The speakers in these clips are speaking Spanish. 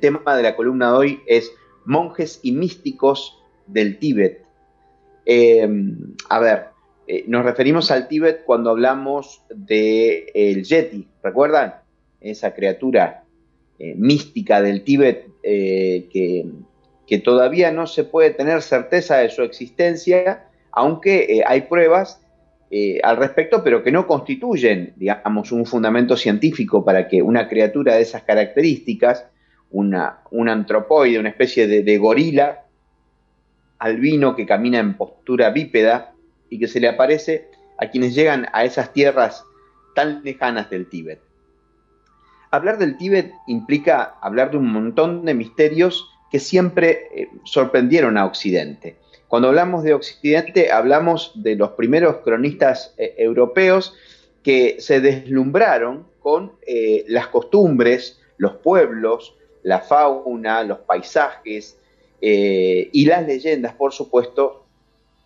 Tema de la columna de hoy es monjes y místicos del Tíbet. Eh, a ver, eh, nos referimos al Tíbet cuando hablamos del el Yeti, ¿recuerdan? Esa criatura eh, mística del Tíbet que, que, todavía no se puede tener certeza de su existencia, aunque hay pruebas al respecto, pero que no constituyen, digamos, un fundamento científico para que una criatura de esas características una, un antropoide, una especie de, gorila albino que camina en postura bípeda y que se le aparece a quienes llegan a esas tierras tan lejanas del Tíbet. Hablar del Tíbet implica hablar de un montón de misterios que siempre eh, sorprendieron a Occidente. Cuando hablamos de Occidente hablamos de los primeros cronistas eh, europeos que se deslumbraron con eh, las costumbres, los pueblos, la fauna, los paisajes eh, y las leyendas, por supuesto,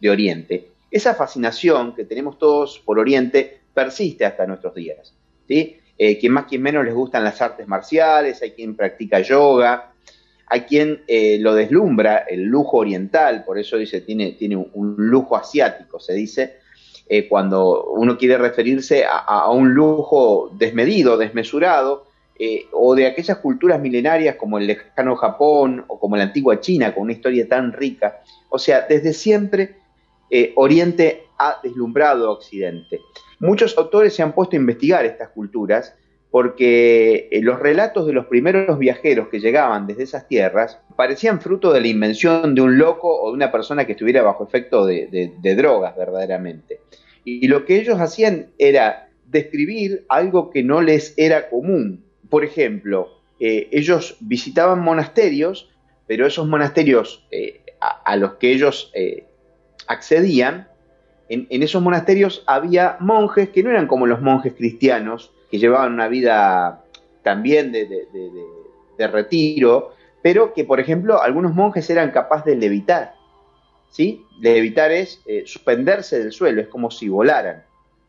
de Oriente. Esa fascinación que tenemos todos por Oriente persiste hasta nuestros días. ¿sí? Eh, quien más, quien menos les gustan las artes marciales, hay quien practica yoga, hay quien eh, lo deslumbra el lujo oriental, por eso dice, tiene, tiene un, lujo asiático, se dice, cuando uno quiere referirse a, un lujo desmedido, desmesurado, eh, o de aquellas culturas milenarias como el lejano Japón o como la antigua China, con una historia tan rica. O sea, desde siempre eh, Oriente ha deslumbrado a Occidente. Muchos autores se han puesto a investigar estas culturas porque eh, los relatos de los primeros viajeros que llegaban desde esas tierras parecían fruto de la invención de un loco o de una persona que estuviera bajo efecto de, drogas verdaderamente. y lo que ellos hacían era describir algo que no les era común, por ejemplo, eh, ellos visitaban monasterios, pero esos monasterios eh, a, los que ellos eh, accedían, en, esos monasterios había monjes que no eran como los monjes cristianos, que llevaban una vida también de, retiro, pero que, por ejemplo, algunos monjes eran capaces de levitar. ¿sí? Levitar es suspenderse del suelo, es como si volaran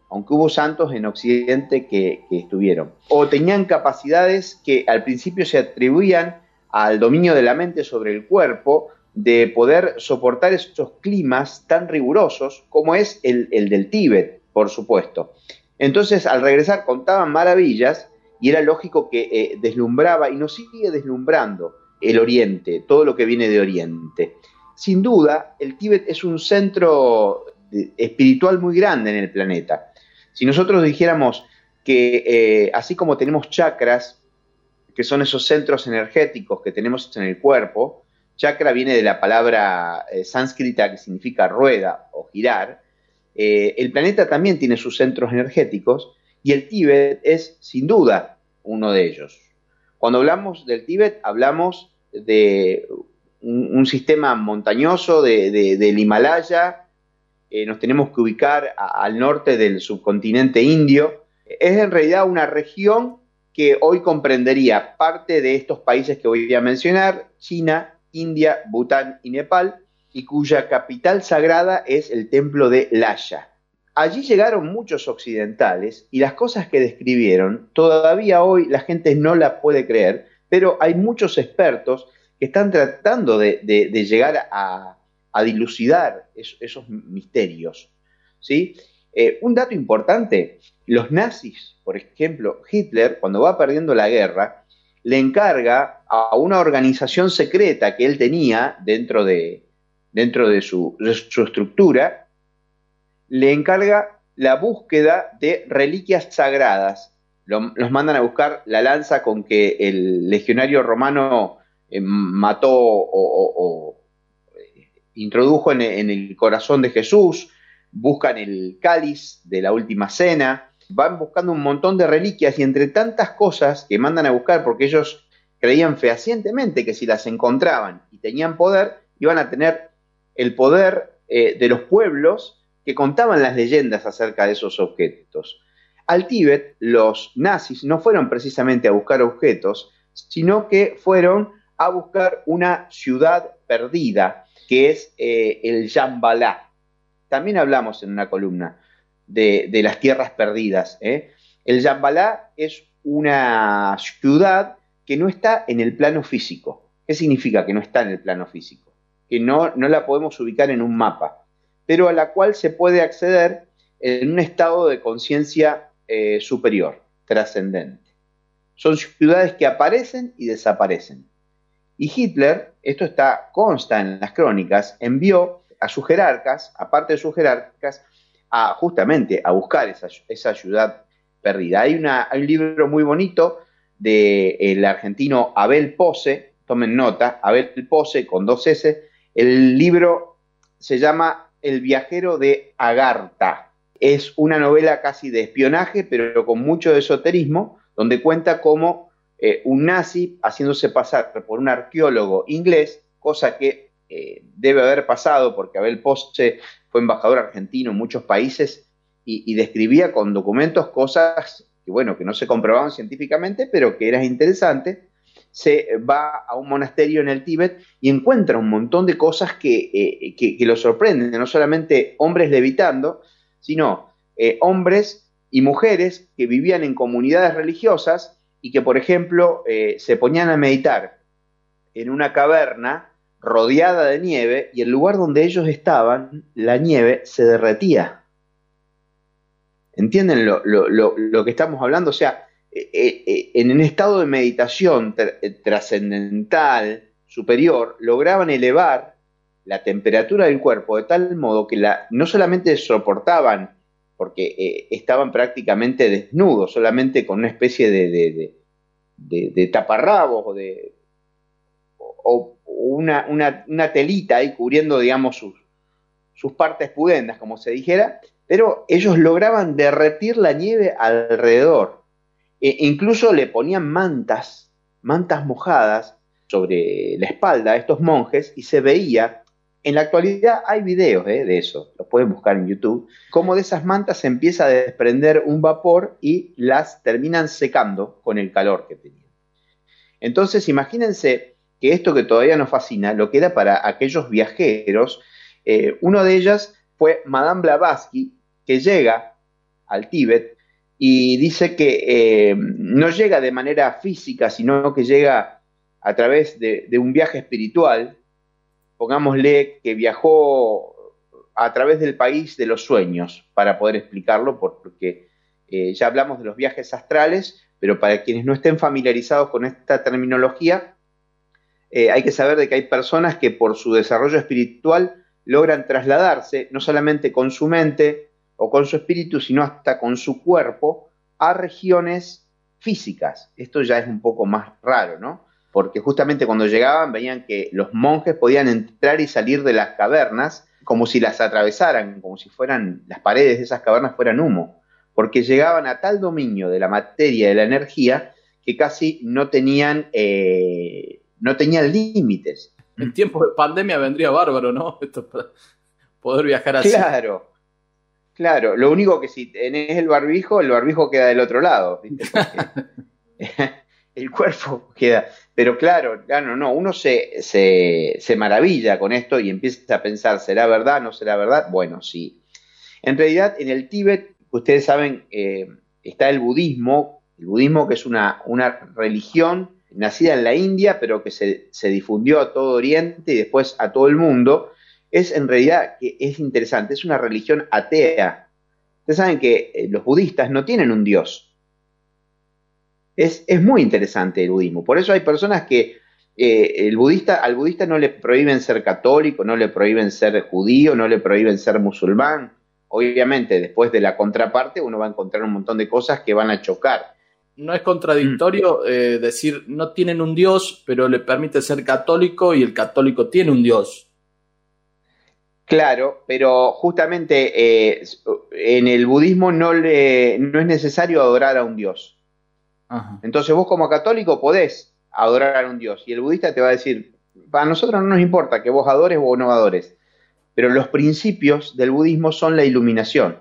aunque hubo santos en Occidente que, estuvieron. O tenían capacidades que al principio se atribuían al dominio de la mente sobre el cuerpo, de poder soportar esos climas tan rigurosos como es el, del Tíbet, por supuesto. Entonces, al regresar, contaban maravillas y era lógico que eh, deslumbraba y nos sigue deslumbrando el Oriente, todo lo que viene de Oriente. Sin duda, el Tíbet es un centro eh, espiritual muy grande en el planeta. Si nosotros dijéramos que eh, así como tenemos chakras, que son esos centros energéticos que tenemos en el cuerpo, chakra viene de la palabra eh, sánscrita que significa rueda o girar, eh, el planeta también tiene sus centros energéticos y el Tíbet es sin duda uno de ellos. Cuando hablamos del Tíbet hablamos de un, sistema montañoso del Himalaya, eh, nos tenemos que ubicar al norte del subcontinente indio. Es en realidad una región que hoy comprendería parte de estos países que voy a mencionar, China, India, Bután y Nepal, y cuya capital sagrada es el templo de Laya. Allí llegaron muchos occidentales y las cosas que describieron todavía hoy la gente no las puede creer, pero hay muchos expertos que están tratando de llegar a, a dilucidar esos misterios. ¿sí? Eh, un dato importante, los nazis, por ejemplo, Hitler, cuando va perdiendo la guerra, le encarga a una organización secreta que él tenía dentro de, dentro de su, estructura, le encarga la búsqueda de reliquias sagradas. los mandan a buscar la lanza con que el legionario romano eh, mató o, eh, introdujo en, el corazón de Jesús, buscan el cáliz de la última cena, van buscando un montón de reliquias y entre tantas cosas que mandan a buscar, porque ellos creían fehacientemente que si las encontraban y tenían poder, iban a tener el poder eh, de los pueblos que contaban las leyendas acerca de esos objetos. Al Tíbet, los nazis no fueron precisamente a buscar objetos, sino que fueron a buscar una ciudad perdida, que es eh, el Yambalá. También hablamos en una columna de, las tierras perdidas. ¿eh? El Yambalá es una ciudad que no está en el plano físico. ¿Qué significa que no está en el plano físico? Que no, no la podemos ubicar en un mapa, pero a la cual se puede acceder en un estado de conciencia eh, superior, trascendente. Son ciudades que aparecen y desaparecen. Y Hitler, esto está consta en las crónicas, envió a sus jerarcas, aparte de sus jerarcas, a justamente a buscar esa, esa ciudad perdida. Hay, un libro muy bonito del argentino Abel Pose, tomen nota, Abel Pose con dos S, el libro se llama El viajero de Agartha. Es una novela casi de espionaje, pero con mucho esoterismo, donde cuenta cómo eh, un nazi haciéndose pasar por un arqueólogo inglés, cosa que eh, debe haber pasado porque Abel Pose fue embajador argentino en muchos países y, describía con documentos cosas que, bueno, que no se comprobaban científicamente, pero que eran interesantes, se va a un monasterio en el Tíbet y encuentra un montón de cosas que, eh, que, lo sorprenden, no solamente hombres levitando, sino hombres y mujeres que vivían en comunidades religiosas y que, por ejemplo, eh, se ponían a meditar en una caverna rodeada de nieve y el lugar donde ellos estaban, la nieve se derretía. ¿Entienden lo, que estamos hablando? O sea, eh, eh, en un estado de meditación trascendental, superior, lograban elevar la temperatura del cuerpo de tal modo que la, no solamente soportaban, porque estaban prácticamente desnudos, solamente con una especie de, de, taparrabos o de, o una, una, telita ahí cubriendo, digamos, sus, sus partes pudendas, como se dijera, pero ellos lograban derretir la nieve alrededor. E incluso le ponían mantas, mantas mojadas sobre la espalda a estos monjes y se veía, en la actualidad hay videos eh, de eso, los pueden buscar en YouTube, cómo de esas mantas se empieza a desprender un vapor y las terminan secando con el calor que tenían. Entonces, imagínense que esto que todavía nos fascina, lo que era para aquellos viajeros, eh, uno de ellas fue Madame Blavatsky, que llega al Tíbet y dice que eh, no llega de manera física, sino que llega a través de, un viaje espiritual, pongámosle que viajó a través del país de los sueños, para poder explicarlo, porque eh, ya hablamos de los viajes astrales, pero para quienes no estén familiarizados con esta terminología, eh, hay que saber de que hay personas que por su desarrollo espiritual logran trasladarse, no solamente con su mente o con su espíritu, sino hasta con su cuerpo, a regiones físicas. Esto ya es un poco más raro, ¿no? Porque justamente cuando llegaban veían que los monjes podían entrar y salir de las cavernas como si las atravesaran, como si fueran las paredes de esas cavernas fueran humo, porque llegaban a tal dominio de la materia, de la energía, que casi no tenían eh, no tenía límites. En tiempos de pandemia vendría bárbaro, ¿no? Esto poder viajar así. Claro, claro. Lo único que si tenés el barbijo, el barbijo queda del otro lado. el cuerpo queda. Pero claro, claro, no, uno se, se, maravilla con esto y empieza a pensar, ¿será verdad? ¿No será verdad? Bueno, sí. En realidad, en el Tíbet, ustedes saben, eh, está el budismo, el budismo que es una, una religión nacida en la India, pero que se, difundió a todo Oriente y después a todo el mundo, es en realidad que es interesante, es una religión atea. Ustedes saben que eh, los budistas no tienen un dios. Es, es muy interesante el budismo. Por eso hay personas que eh, el budista, al budista no le prohíben ser católico, no le prohíben ser judío, no le prohíben ser musulmán. Obviamente, después de la contraparte, uno va a encontrar un montón de cosas que van a chocar. No es contradictorio mm. eh, decir no tienen un dios, pero le permite ser católico y el católico tiene un dios. Claro, pero justamente eh, en el budismo no, le, no es necesario adorar a un dios. Entonces vos como católico podés adorar a un dios y el budista te va a decir, para nosotros no nos importa que vos adores o no adores, pero los principios del budismo son la iluminación.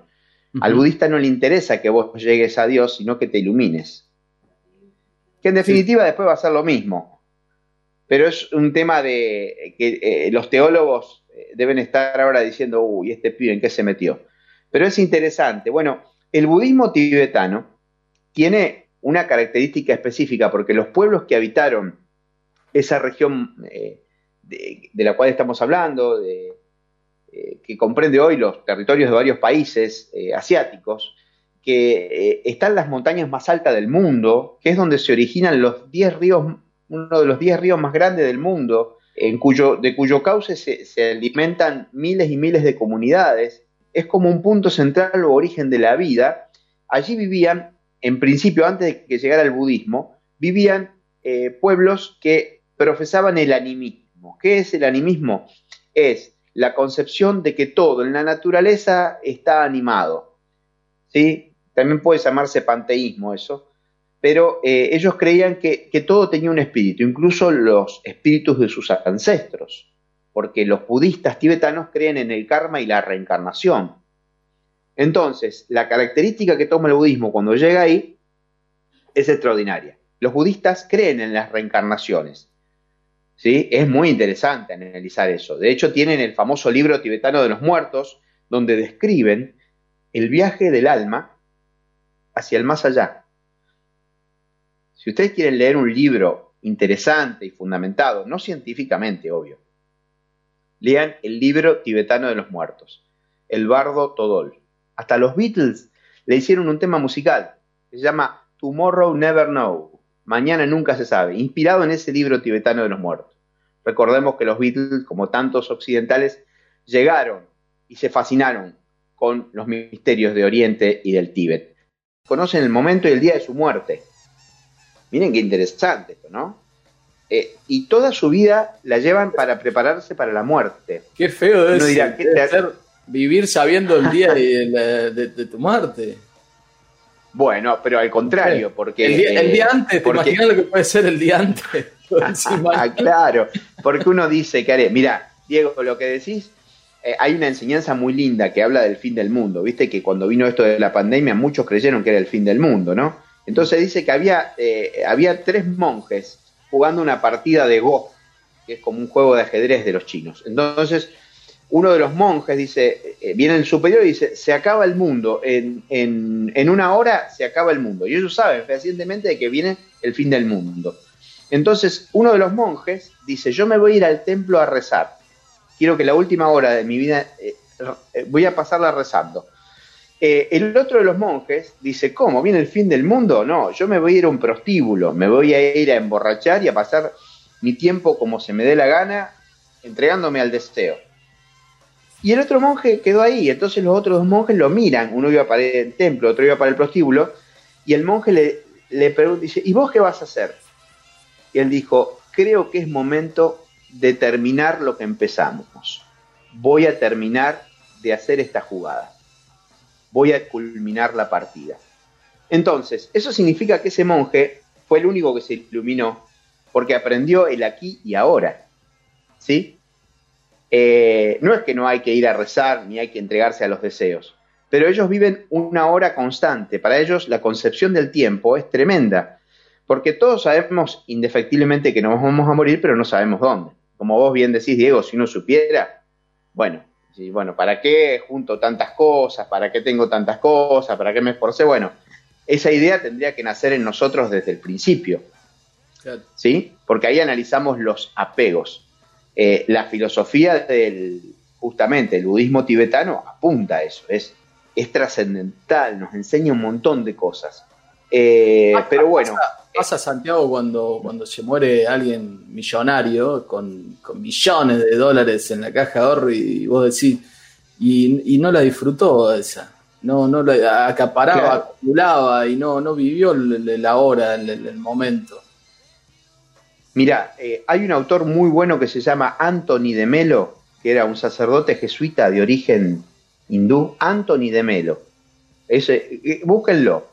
Al budista no le interesa que vos llegues a Dios, sino que te ilumines. Que en definitiva después va a ser lo mismo. Pero es un tema de que eh, los teólogos eh, deben estar ahora diciendo, uy, este pibe en qué se metió. Pero es interesante. Bueno, el budismo tibetano tiene una característica específica porque los pueblos que habitaron esa región eh, de, la cual estamos hablando, eh, que comprende hoy los territorios de varios países asiáticos, que están las montañas más altas del mundo, que es donde se originan los 10 ríos, uno de los 10 ríos más grandes del mundo, en cuyo, de cuyo cauce se, alimentan miles y miles de comunidades, es como un punto central o origen de la vida. Allí vivían, en principio, antes de que llegara el budismo, vivían eh, pueblos que profesaban el animismo. ¿Qué es el animismo? Es la concepción de que todo en la naturaleza está animado. ¿sí? También puede llamarse panteísmo eso pero eh, ellos creían que, todo tenía un espíritu, incluso los espíritus de sus ancestros, porque los budistas tibetanos creen en el karma y la reencarnación. Entonces, la característica que toma el budismo cuando llega ahí es extraordinaria. Los budistas creen en las reencarnaciones. ¿sí? Es muy interesante analizar eso. De hecho, tienen el famoso libro tibetano de los muertos, donde describen el viaje del alma hacia el más allá. Si ustedes quieren leer un libro interesante y fundamentado, no científicamente, obvio, lean el libro tibetano de los muertos, El Bardo Todol. Hasta los Beatles le hicieron un tema musical, se llama Tomorrow Never Know, Mañana Nunca Se Sabe, inspirado en ese libro tibetano de los muertos. Recordemos que los Beatles, como tantos occidentales, llegaron y se fascinaron con los misterios de Oriente y del Tíbet. Conocen el momento y el día de su muerte, Miren qué interesante esto, ¿no? Eh, y toda su vida la llevan para prepararse para la muerte. Qué feo es vivir sabiendo el día de, tu muerte. Bueno, pero al contrario, porque... El día, antes, ¿te imaginas lo que puede ser el día antes? ah, claro, porque uno dice que haré, mira, Diego, lo que decís, eh, hay una enseñanza muy linda que habla del fin del mundo, viste que cuando vino esto de la pandemia muchos creyeron que era el fin del mundo, ¿no? Entonces dice que había, eh, había tres monjes jugando una partida de Go, que es como un juego de ajedrez de los chinos. Entonces, uno de los monjes dice, eh, viene el superior y dice, se acaba el mundo, en, en, una hora se acaba el mundo. Y ellos saben fehacientemente de que viene el fin del mundo. Entonces, uno de los monjes dice, yo me voy a ir al templo a rezar. Quiero que la última hora de mi vida eh, voy a pasarla rezando. Eh, el otro de los monjes dice, ¿cómo? ¿Viene el fin del mundo? No, yo me voy a ir a un prostíbulo, me voy a ir a emborrachar y a pasar mi tiempo como se me dé la gana, entregándome al deseo. Y el otro monje quedó ahí, entonces los otros dos monjes lo miran, uno iba para el templo, otro iba para el prostíbulo, y el monje le, le pregunta, dice, ¿y vos qué vas a hacer? Y él dijo, creo que es momento de terminar lo que empezamos. Voy a terminar de hacer esta jugada voy a culminar la partida. Entonces, eso significa que ese monje fue el único que se iluminó porque aprendió el aquí y ahora. ¿Sí? Eh, no es que no hay que ir a rezar ni hay que entregarse a los deseos, pero ellos viven una hora constante. Para ellos la concepción del tiempo es tremenda, porque todos sabemos indefectiblemente que nos vamos a morir, pero no sabemos dónde. Como vos bien decís, Diego, si uno supiera, bueno, y bueno, ¿para qué junto tantas cosas? ¿Para qué tengo tantas cosas? ¿Para qué me esforcé? Bueno, esa idea tendría que nacer en nosotros desde el principio. ¿Sí? Porque ahí analizamos los apegos. Eh, la filosofía del, justamente, el budismo tibetano apunta a eso, es, es trascendental, nos enseña un montón de cosas. Eh, pero bueno. Pasa, Santiago cuando, cuando se muere alguien millonario con, millones de dólares en la caja de ahorro y vos decís, y, no la disfrutó esa. No, no la acaparaba, acumulaba y no, no vivió la hora, el, el momento. Mira, eh, hay un autor muy bueno que se llama Anthony de Melo, que era un sacerdote jesuita de origen hindú, Anthony de Melo. Ese, eh, búsquenlo.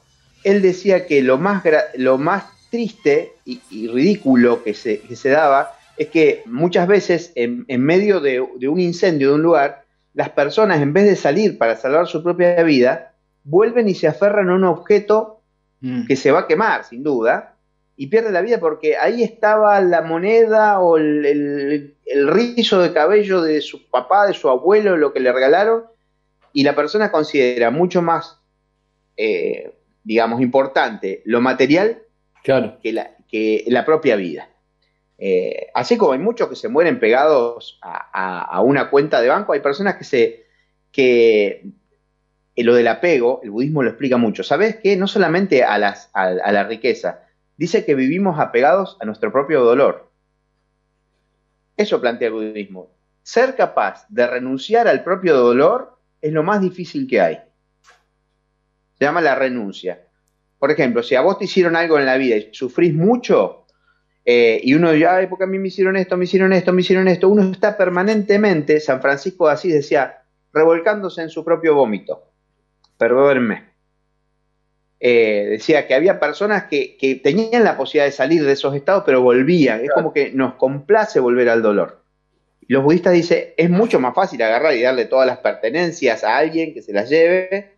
Él decía que lo más, lo más triste y, ridículo que se, se, daba es que muchas veces en, medio de, un incendio de un lugar, las personas en vez de salir para salvar su propia vida, vuelven y se aferran a un objeto mm. que se va a quemar, sin duda, y pierde la vida porque ahí estaba la moneda o el, rizo de cabello de su papá, de su abuelo, lo que le regalaron, y la persona considera mucho más, eh, digamos, importante lo material que, la, que la propia vida. Eh, así como hay muchos que se mueren pegados a, una cuenta de banco, hay personas que se que eh, lo del apego, el budismo lo explica mucho. ¿Sabes qué? No solamente a, las, a la riqueza, dice que vivimos apegados a nuestro propio dolor. Eso plantea el budismo. Ser capaz de renunciar al propio dolor es lo más difícil que hay. Se llama la renuncia. Por ejemplo, si a vos te hicieron algo en la vida y sufrís mucho, eh, y uno dice, ay, porque a mí me hicieron esto, me hicieron esto, me hicieron esto, uno está permanentemente, San Francisco de Asís decía, revolcándose en su propio vómito. Perdónenme. Eh, decía que había personas que, tenían la posibilidad de salir de esos estados, pero volvían. Es como que nos complace volver al dolor. los budistas dicen, es mucho más fácil agarrar y darle todas las pertenencias a alguien que se las lleve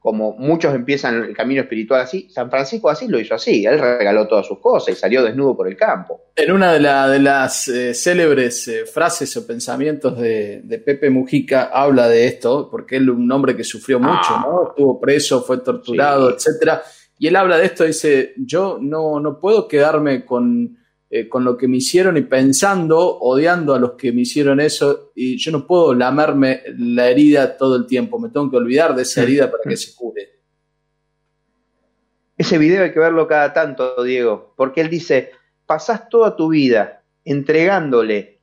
como muchos empiezan el camino espiritual así, San Francisco así lo hizo así, él regaló todas sus cosas y salió desnudo por el campo. En una de, las eh, célebres eh, frases o pensamientos de, Pepe Mujica habla de esto, porque él un hombre que sufrió ah. mucho, ¿no? Estuvo preso, fue torturado, etcétera. Y él habla de esto, dice, yo no, no puedo quedarme con eh, con lo que me hicieron y pensando, odiando a los que me hicieron eso, y yo no puedo lamerme la herida todo el tiempo, me tengo que olvidar de esa herida para que se cure. Ese video hay que verlo cada tanto, Diego, porque él dice, pasás toda tu vida entregándole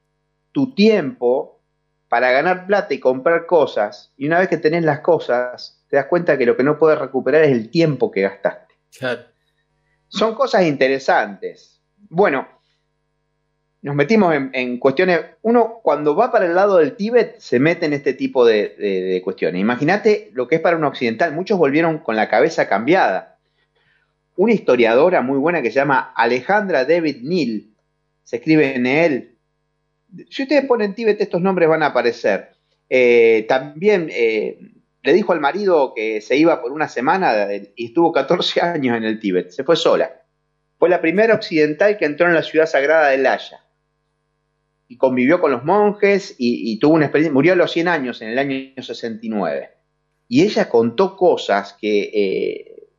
tu tiempo para ganar plata y comprar cosas, y una vez que tenés las cosas, te das cuenta que lo que no puedes recuperar es el tiempo que gastaste. Son cosas interesantes. Bueno, nos metimos en, cuestiones. Uno, cuando va para el lado del Tíbet, se mete en este tipo de, cuestiones. Imagínate lo que es para un occidental. Muchos volvieron con la cabeza cambiada. Una historiadora muy buena que se llama Alejandra David Neal, se escribe en él. Si ustedes ponen Tíbet, estos nombres van a aparecer. Eh, también eh, le dijo al marido que se iba por una semana y estuvo 14 años en el Tíbet. Se fue sola. Fue la primera occidental que entró en la ciudad sagrada de Lhasa y convivió con los monjes y, tuvo una experiencia, murió a los 100 años en el año 69. Y ella contó cosas que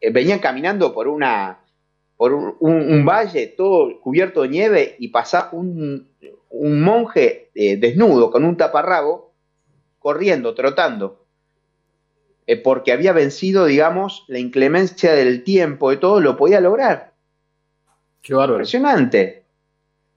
eh, venían caminando por una por un, valle todo cubierto de nieve y pasaba un, monje eh, desnudo con un taparrabo corriendo, trotando, eh, porque había vencido, digamos, la inclemencia del tiempo y todo, lo podía lograr. Qué bárbaro. Impresionante,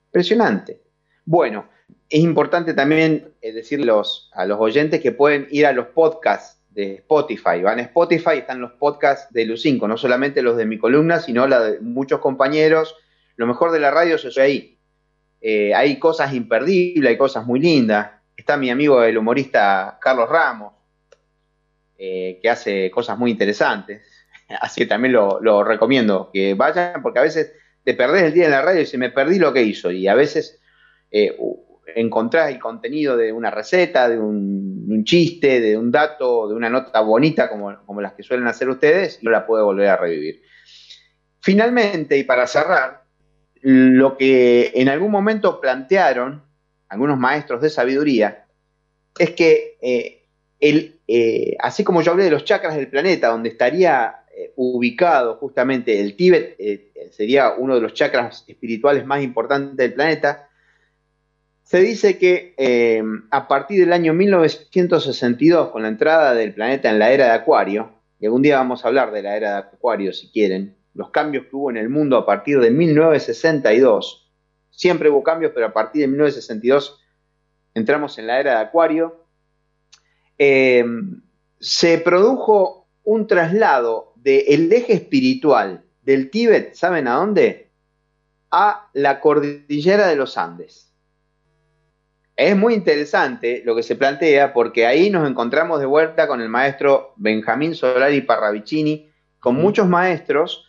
impresionante. Bueno, es importante también eh, decirles a los oyentes que pueden ir a los podcasts de Spotify. Van a Spotify, están los podcasts de Lucinco, no solamente los de mi columna, sino la de muchos compañeros. Lo mejor de la radio es ahí. Eh, hay cosas imperdibles, hay cosas muy lindas. Está mi amigo el humorista Carlos Ramos, eh, que hace cosas muy interesantes. Así que también lo, lo, recomiendo que vayan, porque a veces te perdés el día en la radio y se me perdí lo que hizo. Y a veces eh, encontrás el contenido de una receta, de un, chiste, de un dato, de una nota bonita como, como las que suelen hacer ustedes, y no la puede volver a revivir. Finalmente, y para cerrar, lo que en algún momento plantearon algunos maestros de sabiduría es que eh, el, eh, así como yo hablé de los chakras del planeta, donde estaría ubicado justamente el Tíbet, sería uno de los chakras espirituales más importantes del planeta, se dice que eh, a partir del año 1962, con la entrada del planeta en la era de Acuario, y algún día vamos a hablar de la era de Acuario si quieren, los cambios que hubo en el mundo a partir de 1962. Siempre hubo cambios, pero a partir de 1962 entramos en la era de Acuario. Eh, se produjo un traslado del eje espiritual del Tíbet, ¿saben a dónde? A la cordillera de los Andes. Es muy interesante lo que se plantea porque ahí nos encontramos de vuelta con el maestro Benjamín Solari Parravicini, con muchos maestros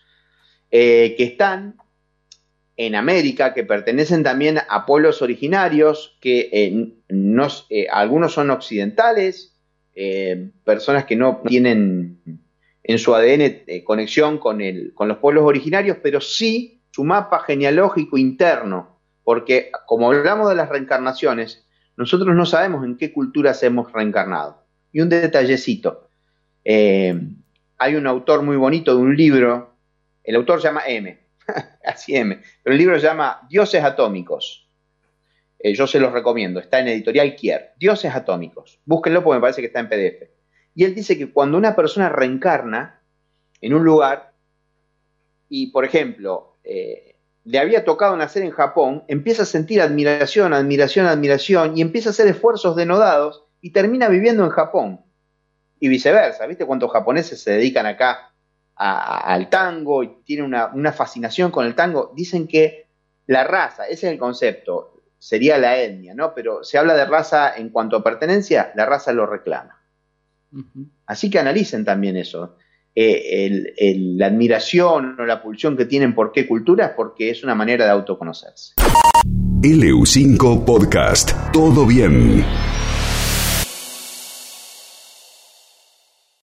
eh, que están en América, que pertenecen también a pueblos originarios, que eh, eh, algunos son occidentales, personas que no tienen en su ADN conexión con, el, con los pueblos originarios, pero sí su mapa genealógico interno porque como hablamos de las reencarnaciones, nosotros no sabemos en qué culturas hemos reencarnado. Y un detallecito, eh, hay un autor muy bonito de un libro, el autor se llama M, así M, pero el libro se llama Dioses Atómicos. Eh, yo se los recomiendo, está en editorial Kier, Dioses Atómicos. Búsquenlo porque me parece que está en PDF. Y él dice que cuando una persona reencarna en un lugar, y por ejemplo, eh, le había tocado nacer en Japón, empieza a sentir admiración, admiración, admiración y empieza a hacer esfuerzos denodados y termina viviendo en Japón. Y viceversa, ¿viste cuántos japoneses se dedican acá al tango y tienen una, una, fascinación con el tango? Dicen que la raza, ese es el concepto, sería la etnia, ¿no? Pero se habla de raza en cuanto a pertenencia, la raza lo reclama. Así que analicen también eso. Eh, la admiración o la pulsión que tienen por qué cultura, porque es una manera de autoconocerse. LU5 Podcast. Todo bien.